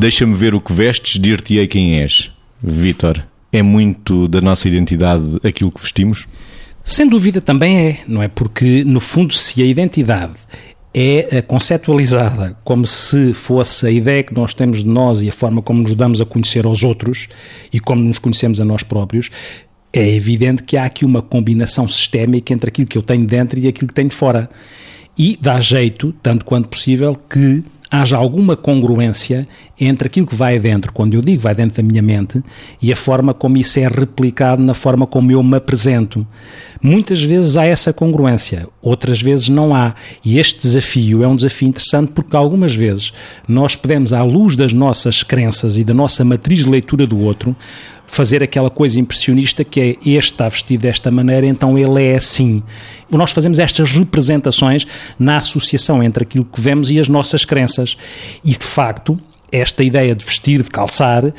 Deixa-me ver o que vestes, dir-te-ei quem és. Vítor, é muito da nossa identidade aquilo que vestimos? Sem dúvida também é, não é? Porque, no fundo, se a identidade é eh, conceptualizada como se fosse a ideia que nós temos de nós e a forma como nos damos a conhecer aos outros e como nos conhecemos a nós próprios, é evidente que há aqui uma combinação sistémica entre aquilo que eu tenho dentro e aquilo que tenho fora. E dá jeito, tanto quanto possível, que haja alguma congruência entre aquilo que vai dentro, quando eu digo vai dentro da minha mente, e a forma como isso é replicado na forma como eu me apresento. Muitas vezes há essa congruência, outras vezes não há. E este desafio é um desafio interessante porque algumas vezes nós podemos, à luz das nossas crenças e da nossa matriz de leitura do outro, fazer aquela coisa impressionista que é este está vestido desta maneira, então ele é assim. Nós fazemos estas representações na associação entre aquilo que vemos e as nossas crenças. E, de facto, esta ideia de vestir, de calçar, uh,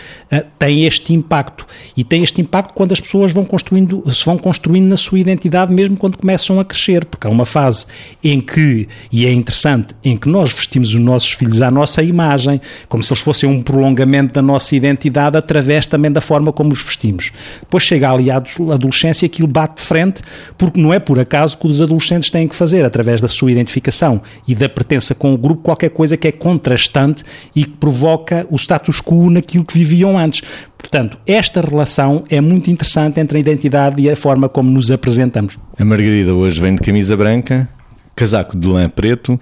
tem este impacto. E tem este impacto quando as pessoas vão construindo, se vão construindo na sua identidade, mesmo quando começam a crescer, porque há uma fase em que, e é interessante, em que nós vestimos os nossos filhos à nossa imagem, como se eles fossem um prolongamento da nossa identidade, através também da forma como os vestimos. Depois chega ali a adolescência aquilo bate de frente, porque não é por acaso que os adolescentes têm que fazer, através da sua identificação e da pertença com o grupo, qualquer coisa que é contrastante e que provoca provoca o status quo naquilo que viviam antes. Portanto, esta relação é muito interessante entre a identidade e a forma como nos apresentamos. A Margarida hoje vem de camisa branca, casaco de lã preto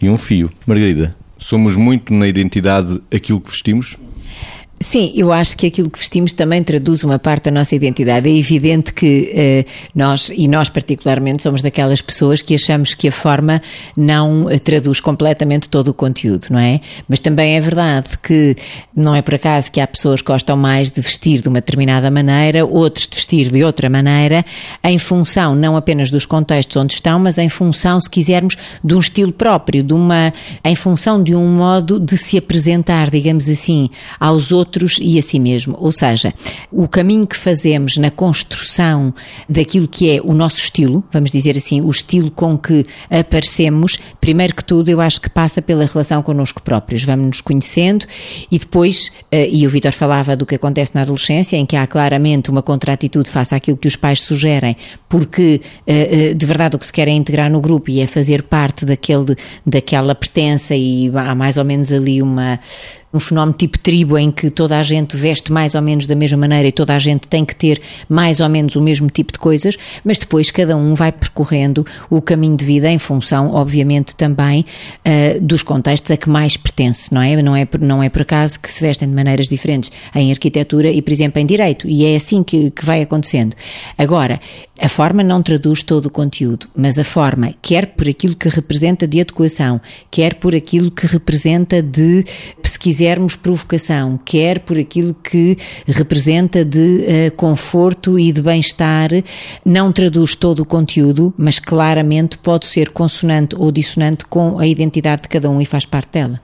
e um fio. Margarida, somos muito na identidade aquilo que vestimos? Sim, eu acho que aquilo que vestimos também traduz uma parte da nossa identidade. É evidente que eh, nós, e nós particularmente, somos daquelas pessoas que achamos que a forma não eh, traduz completamente todo o conteúdo, não é? Mas também é verdade que não é por acaso que há pessoas que gostam mais de vestir de uma determinada maneira, outros de vestir de outra maneira, em função não apenas dos contextos onde estão, mas em função, se quisermos, de um estilo próprio, de uma, em função de um modo de se apresentar, digamos assim, aos outros outros e a si mesmo. Ou seja, o caminho que fazemos na construção daquilo que é o nosso estilo, vamos dizer assim, o estilo com que aparecemos, primeiro que tudo, eu acho que passa pela relação connosco próprios. Vamos nos conhecendo e depois, eh, e o Vitor falava do que acontece na adolescência, em que há claramente uma contraatitude face àquilo que os pais sugerem, porque eh, eh, de verdade o que se quer é integrar no grupo e é fazer parte daquele, daquela pertença e há mais ou menos ali uma um fenómeno tipo tribo em que toda a gente veste mais ou menos da mesma maneira e toda a gente tem que ter mais ou menos o mesmo tipo de coisas, mas depois cada um vai percorrendo o caminho de vida em função, obviamente, também uh, dos contextos a que mais pertence, não é? Não é, não é por acaso que se vestem de maneiras diferentes em arquitetura e, por exemplo, em direito, e é assim que, que vai acontecendo. Agora, a forma não traduz todo o conteúdo, mas a forma, quer por aquilo que representa de adequação, quer por aquilo que representa de pesquisa quisermos provocação, quer por aquilo que representa de uh, conforto e de bem-estar, não traduz todo o conteúdo, mas claramente pode ser consonante ou dissonante com a identidade de cada um e faz parte dela.